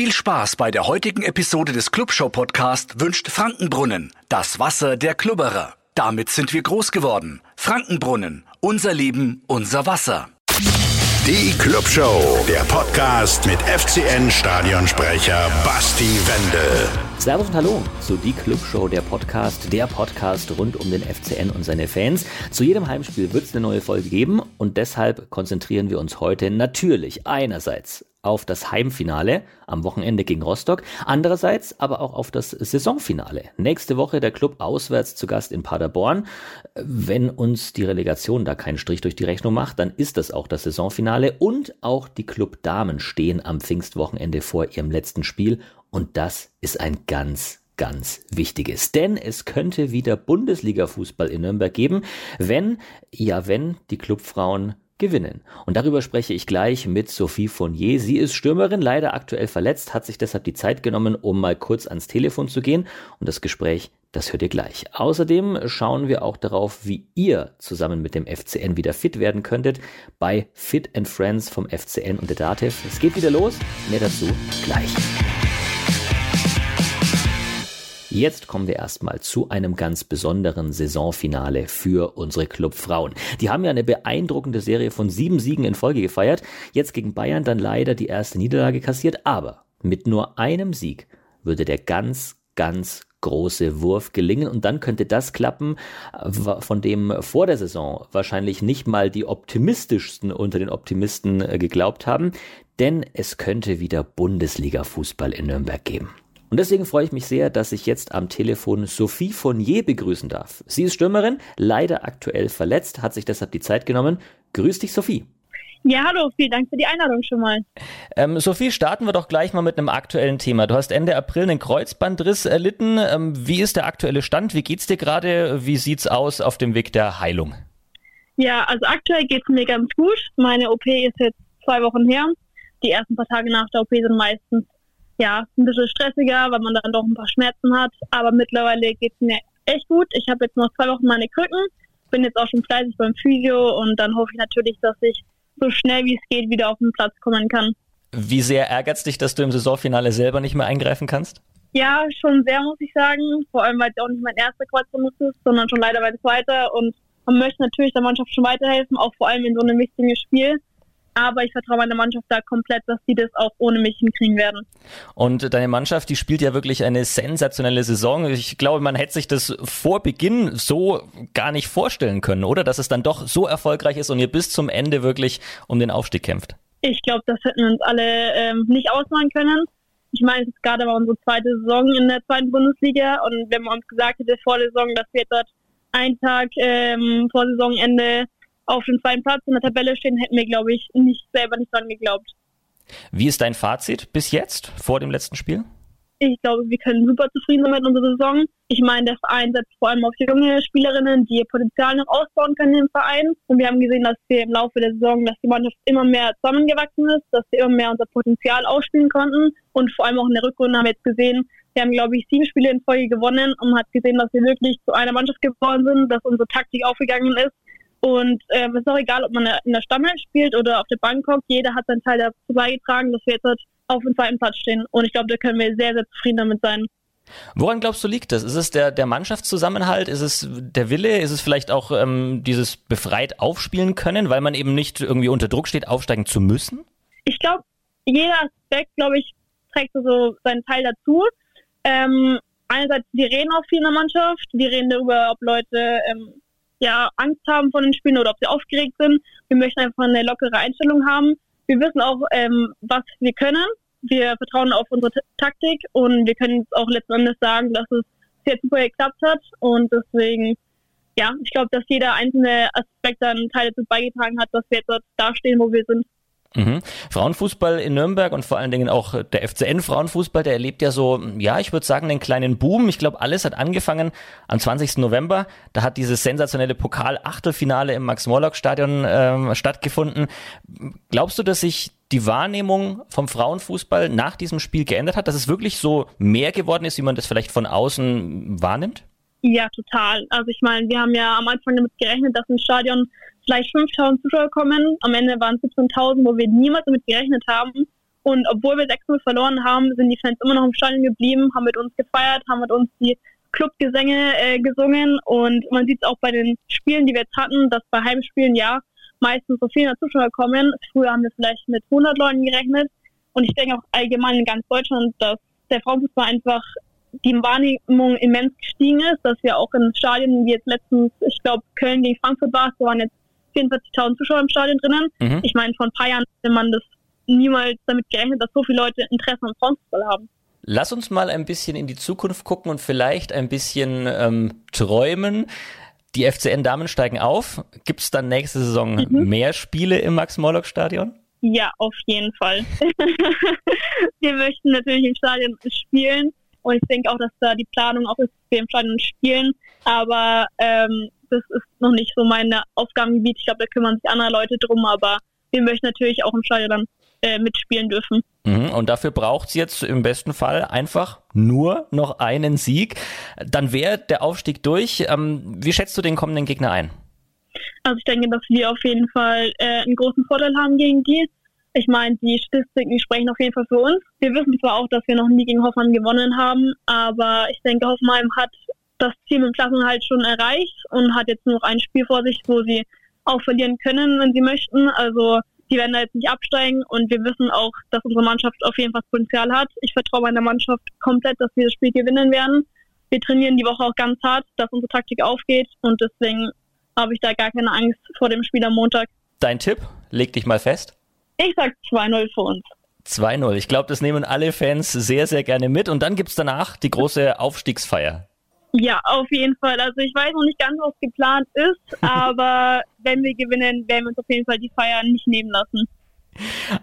Viel Spaß bei der heutigen Episode des Clubshow Podcast wünscht Frankenbrunnen, das Wasser der Klubberer. Damit sind wir groß geworden. Frankenbrunnen, unser Leben, unser Wasser. Die Clubshow, der Podcast mit FCN-Stadionsprecher Basti Wendel. Servus und Hallo zu Die Clubshow, der Podcast, der Podcast rund um den FCN und seine Fans. Zu jedem Heimspiel wird es eine neue Folge geben und deshalb konzentrieren wir uns heute natürlich einerseits auf das Heimfinale am Wochenende gegen Rostock, andererseits aber auch auf das Saisonfinale. Nächste Woche der Club auswärts zu Gast in Paderborn. Wenn uns die Relegation da keinen Strich durch die Rechnung macht, dann ist das auch das Saisonfinale und auch die Club Damen stehen am Pfingstwochenende vor ihrem letzten Spiel und das ist ein ganz ganz wichtiges. Denn es könnte wieder Bundesliga-Fußball in Nürnberg geben, wenn, ja, wenn die Clubfrauen gewinnen. Und darüber spreche ich gleich mit Sophie Fournier. Sie ist Stürmerin, leider aktuell verletzt, hat sich deshalb die Zeit genommen, um mal kurz ans Telefon zu gehen. Und das Gespräch, das hört ihr gleich. Außerdem schauen wir auch darauf, wie ihr zusammen mit dem FCN wieder fit werden könntet bei Fit and Friends vom FCN und der Dativ. Es geht wieder los. Mehr dazu gleich. Jetzt kommen wir erstmal zu einem ganz besonderen Saisonfinale für unsere Clubfrauen. Die haben ja eine beeindruckende Serie von sieben Siegen in Folge gefeiert. Jetzt gegen Bayern dann leider die erste Niederlage kassiert, aber mit nur einem Sieg würde der ganz, ganz große Wurf gelingen und dann könnte das klappen, von dem vor der Saison wahrscheinlich nicht mal die optimistischsten unter den Optimisten äh, geglaubt haben, denn es könnte wieder Bundesliga-Fußball in Nürnberg geben. Und deswegen freue ich mich sehr, dass ich jetzt am Telefon Sophie Fournier begrüßen darf. Sie ist Stürmerin, leider aktuell verletzt, hat sich deshalb die Zeit genommen. Grüß dich, Sophie. Ja, hallo, vielen Dank für die Einladung schon mal. Ähm, Sophie, starten wir doch gleich mal mit einem aktuellen Thema. Du hast Ende April einen Kreuzbandriss erlitten. Ähm, wie ist der aktuelle Stand? Wie geht's dir gerade? Wie sieht's aus auf dem Weg der Heilung? Ja, also aktuell geht's mir ganz gut. Meine OP ist jetzt zwei Wochen her. Die ersten paar Tage nach der OP sind meistens ja, ein bisschen stressiger, weil man dann doch ein paar Schmerzen hat. Aber mittlerweile geht es mir echt gut. Ich habe jetzt noch zwei Wochen meine Krücken, bin jetzt auch schon fleißig beim Physio und dann hoffe ich natürlich, dass ich so schnell wie es geht wieder auf den Platz kommen kann. Wie sehr ärgert es dich, dass du im Saisonfinale selber nicht mehr eingreifen kannst? Ja, schon sehr, muss ich sagen. Vor allem, weil es auch nicht mein erster Kreuzbandriss ist, sondern schon leider mein zweiter. Und man möchte natürlich der Mannschaft schon weiterhelfen, auch vor allem in so einem wichtigen Spiel aber ich vertraue meiner Mannschaft da komplett, dass sie das auch ohne mich hinkriegen werden. Und deine Mannschaft, die spielt ja wirklich eine sensationelle Saison. Ich glaube, man hätte sich das vor Beginn so gar nicht vorstellen können, oder? Dass es dann doch so erfolgreich ist und ihr bis zum Ende wirklich um den Aufstieg kämpft. Ich glaube, das hätten uns alle ähm, nicht ausmalen können. Ich meine, es ist gerade mal unsere zweite Saison in der zweiten Bundesliga und wenn man uns gesagt hätte vor der Saison, dass wir dort einen Tag ähm, vor Saisonende auf dem zweiten Platz in der Tabelle stehen, hätten wir, glaube ich, nicht selber nicht dran geglaubt. Wie ist dein Fazit bis jetzt, vor dem letzten Spiel? Ich glaube, wir können super zufrieden sein mit unserer Saison. Ich meine, der Verein setzt vor allem auf junge Spielerinnen, die ihr Potenzial noch ausbauen können im Verein. Und wir haben gesehen, dass wir im Laufe der Saison, dass die Mannschaft immer mehr zusammengewachsen ist, dass wir immer mehr unser Potenzial ausspielen konnten. Und vor allem auch in der Rückrunde haben wir jetzt gesehen, wir haben, glaube ich, sieben Spiele in Folge gewonnen und man hat gesehen, dass wir wirklich zu einer Mannschaft geworden sind, dass unsere Taktik aufgegangen ist und ähm, es ist auch egal, ob man in der Stammel spielt oder auf der Bank hockt. Jeder hat seinen Teil dazu beigetragen, dass wir jetzt halt auf dem zweiten Platz stehen. Und ich glaube, da können wir sehr, sehr zufrieden damit sein. Woran glaubst du liegt das? Ist es der, der Mannschaftszusammenhalt? Ist es der Wille? Ist es vielleicht auch ähm, dieses befreit aufspielen können, weil man eben nicht irgendwie unter Druck steht, aufsteigen zu müssen? Ich glaube, jeder Aspekt, glaube ich, trägt so seinen Teil dazu. Ähm, einerseits, wir reden auch viel in der Mannschaft. Wir reden darüber, ob Leute ähm, ja Angst haben vor den Spielen oder ob sie aufgeregt sind. Wir möchten einfach eine lockere Einstellung haben. Wir wissen auch, ähm, was wir können. Wir vertrauen auf unsere Taktik und wir können auch letzten Endes sagen, dass es jetzt super geklappt hat und deswegen ja, ich glaube, dass jeder einzelne Aspekt dann Teil dazu beigetragen hat, dass wir jetzt dort dastehen, wo wir sind. Mhm. Frauenfußball in Nürnberg und vor allen Dingen auch der FCN Frauenfußball, der erlebt ja so, ja, ich würde sagen, einen kleinen Boom. Ich glaube, alles hat angefangen am 20. November. Da hat dieses sensationelle Pokal-Achtelfinale im Max-Morlock-Stadion ähm, stattgefunden. Glaubst du, dass sich die Wahrnehmung vom Frauenfußball nach diesem Spiel geändert hat, dass es wirklich so mehr geworden ist, wie man das vielleicht von außen wahrnimmt? Ja, total. Also ich meine, wir haben ja am Anfang damit gerechnet, dass ein Stadion vielleicht 5000 Zuschauer kommen. Am Ende waren es 17.000, wo wir niemals damit gerechnet haben. Und obwohl wir 6-0 verloren haben, sind die Fans immer noch im Stadion geblieben, haben mit uns gefeiert, haben mit uns die Clubgesänge äh, gesungen und man sieht es auch bei den Spielen, die wir jetzt hatten, dass bei Heimspielen ja meistens so 400 Zuschauer kommen. Früher haben wir vielleicht mit 100 Leuten gerechnet und ich denke auch allgemein in ganz Deutschland, dass der Frauenfußball einfach die Wahrnehmung immens gestiegen ist, dass wir auch in Stadien wie jetzt letztens, ich glaube Köln gegen Frankfurt war, da waren jetzt 44.000 Zuschauer im Stadion drinnen. Mhm. Ich meine, vor ein paar Jahren hätte man das niemals damit gerechnet, dass so viele Leute Interesse am Frauenfußball haben. Lass uns mal ein bisschen in die Zukunft gucken und vielleicht ein bisschen ähm, träumen. Die FCN-Damen steigen auf. Gibt es dann nächste Saison mhm. mehr Spiele im Max-Morlock-Stadion? Ja, auf jeden Fall. wir möchten natürlich im Stadion spielen und ich denke auch, dass da die Planung auch ist, dass wir im Stadion spielen. Aber ähm, das ist noch nicht so mein Aufgabengebiet. Ich glaube, da kümmern sich andere Leute drum, aber wir möchten natürlich auch im Stadion dann äh, mitspielen dürfen. Mhm, und dafür braucht es jetzt im besten Fall einfach nur noch einen Sieg. Dann wäre der Aufstieg durch. Ähm, wie schätzt du den kommenden Gegner ein? Also ich denke, dass wir auf jeden Fall äh, einen großen Vorteil haben gegen die. Ich meine, die Statistiken sprechen auf jeden Fall für uns. Wir wissen zwar auch, dass wir noch nie gegen Hoffenheim gewonnen haben, aber ich denke, Hoffenheim hat das Ziel im Klassenhalt schon erreicht und hat jetzt nur noch ein Spiel vor sich, wo sie auch verlieren können, wenn sie möchten. Also die werden da jetzt nicht absteigen und wir wissen auch, dass unsere Mannschaft auf jeden Fall Potenzial hat. Ich vertraue meiner Mannschaft komplett, dass wir das Spiel gewinnen werden. Wir trainieren die Woche auch ganz hart, dass unsere Taktik aufgeht und deswegen habe ich da gar keine Angst vor dem Spiel am Montag. Dein Tipp? Leg dich mal fest. Ich sag 2-0 für uns. 2-0. Ich glaube, das nehmen alle Fans sehr, sehr gerne mit. Und dann gibt es danach die große Aufstiegsfeier. Ja, auf jeden Fall. Also ich weiß noch nicht ganz, was geplant ist, aber wenn wir gewinnen, werden wir uns auf jeden Fall die Feier nicht nehmen lassen.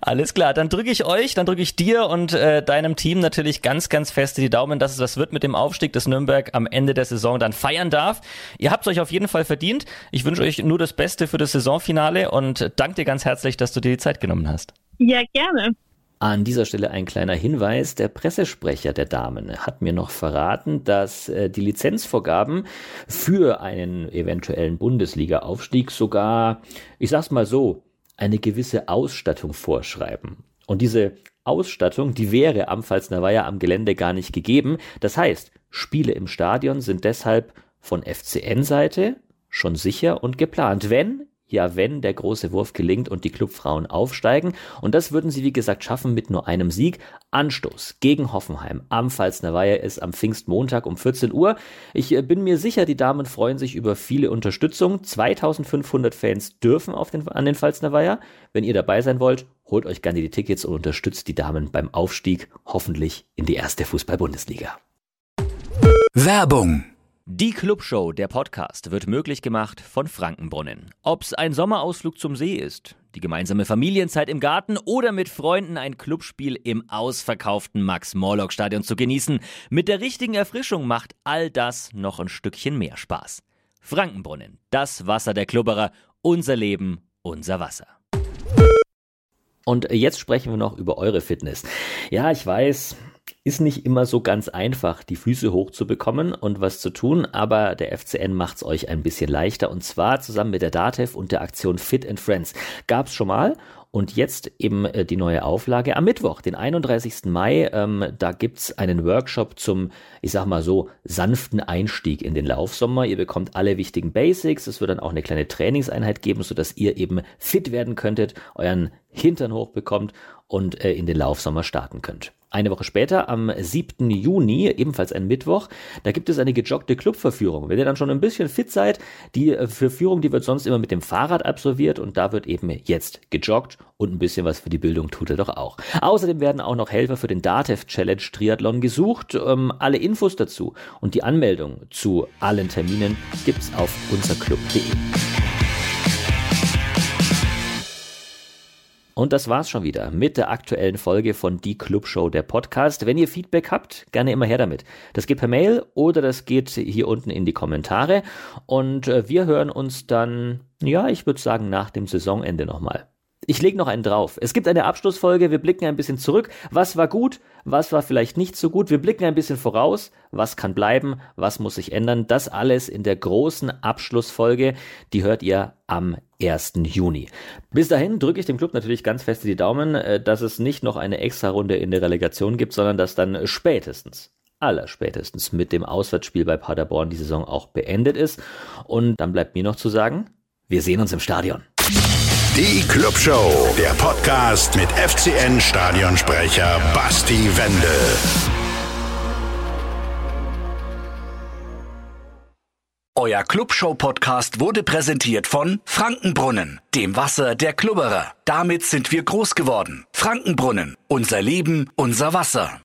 Alles klar, dann drücke ich euch, dann drücke ich dir und äh, deinem Team natürlich ganz, ganz fest die Daumen, dass es was wird mit dem Aufstieg, dass Nürnberg am Ende der Saison dann feiern darf. Ihr habt es euch auf jeden Fall verdient. Ich wünsche euch nur das Beste für das Saisonfinale und danke dir ganz herzlich, dass du dir die Zeit genommen hast. Ja, gerne. An dieser Stelle ein kleiner Hinweis. Der Pressesprecher der Damen hat mir noch verraten, dass äh, die Lizenzvorgaben für einen eventuellen Bundesliga-Aufstieg sogar, ich sag's mal so, eine gewisse Ausstattung vorschreiben. Und diese Ausstattung, die wäre am Pfalzner am Gelände gar nicht gegeben. Das heißt, Spiele im Stadion sind deshalb von FCN-Seite schon sicher und geplant, wenn ja, wenn der große Wurf gelingt und die Clubfrauen aufsteigen. Und das würden sie, wie gesagt, schaffen mit nur einem Sieg. Anstoß gegen Hoffenheim am Pfalzner Weiher ist am Pfingstmontag um 14 Uhr. Ich äh, bin mir sicher, die Damen freuen sich über viele Unterstützung. 2500 Fans dürfen auf den, an den Pfalzner Weiher. Wenn ihr dabei sein wollt, holt euch gerne die Tickets und unterstützt die Damen beim Aufstieg hoffentlich in die erste Fußball-Bundesliga. Werbung die Clubshow, der Podcast, wird möglich gemacht von Frankenbrunnen. Ob's ein Sommerausflug zum See ist, die gemeinsame Familienzeit im Garten oder mit Freunden ein Clubspiel im ausverkauften Max-Morlock-Stadion zu genießen, mit der richtigen Erfrischung macht all das noch ein Stückchen mehr Spaß. Frankenbrunnen, das Wasser der Klubberer, unser Leben, unser Wasser. Und jetzt sprechen wir noch über eure Fitness. Ja, ich weiß, ist nicht immer so ganz einfach, die Füße hochzubekommen und was zu tun, aber der FCN macht's euch ein bisschen leichter und zwar zusammen mit der DATEV und der Aktion Fit and Friends. Gab's schon mal und jetzt eben äh, die neue Auflage am Mittwoch, den 31. Mai. Ähm, da gibt's einen Workshop zum, ich sag mal so, sanften Einstieg in den Laufsommer. Ihr bekommt alle wichtigen Basics. Es wird dann auch eine kleine Trainingseinheit geben, sodass ihr eben fit werden könntet, euren Hintern hochbekommt und äh, in den Laufsommer starten könnt. Eine Woche später, am 7. Juni, ebenfalls ein Mittwoch, da gibt es eine gejoggte Clubverführung. Wenn ihr dann schon ein bisschen fit seid, die äh, Verführung, die wird sonst immer mit dem Fahrrad absolviert und da wird eben jetzt gejoggt und ein bisschen was für die Bildung tut er doch auch. Außerdem werden auch noch Helfer für den DATEV Challenge Triathlon gesucht. Ähm, alle Infos dazu und die Anmeldung zu allen Terminen gibt's auf unserclub.de. Und das war's schon wieder mit der aktuellen Folge von Die Club Show, der Podcast. Wenn ihr Feedback habt, gerne immer her damit. Das geht per Mail oder das geht hier unten in die Kommentare. Und äh, wir hören uns dann, ja, ich würde sagen, nach dem Saisonende nochmal. Ich lege noch einen drauf. Es gibt eine Abschlussfolge, wir blicken ein bisschen zurück. Was war gut, was war vielleicht nicht so gut? Wir blicken ein bisschen voraus. Was kann bleiben, was muss sich ändern? Das alles in der großen Abschlussfolge. Die hört ihr am 1. Juni. Bis dahin drücke ich dem Club natürlich ganz fest die Daumen, äh, dass es nicht noch eine extra Runde in der Relegation gibt, sondern dass dann spätestens allerspätestens mit dem Auswärtsspiel bei Paderborn die Saison auch beendet ist. Und dann bleibt mir noch zu sagen, wir sehen uns im Stadion. Die Clubshow, der Podcast mit FCN Stadionsprecher Basti Wendel. Euer Clubshow-Podcast wurde präsentiert von Frankenbrunnen, dem Wasser der Klubberer. Damit sind wir groß geworden. Frankenbrunnen, unser Leben, unser Wasser.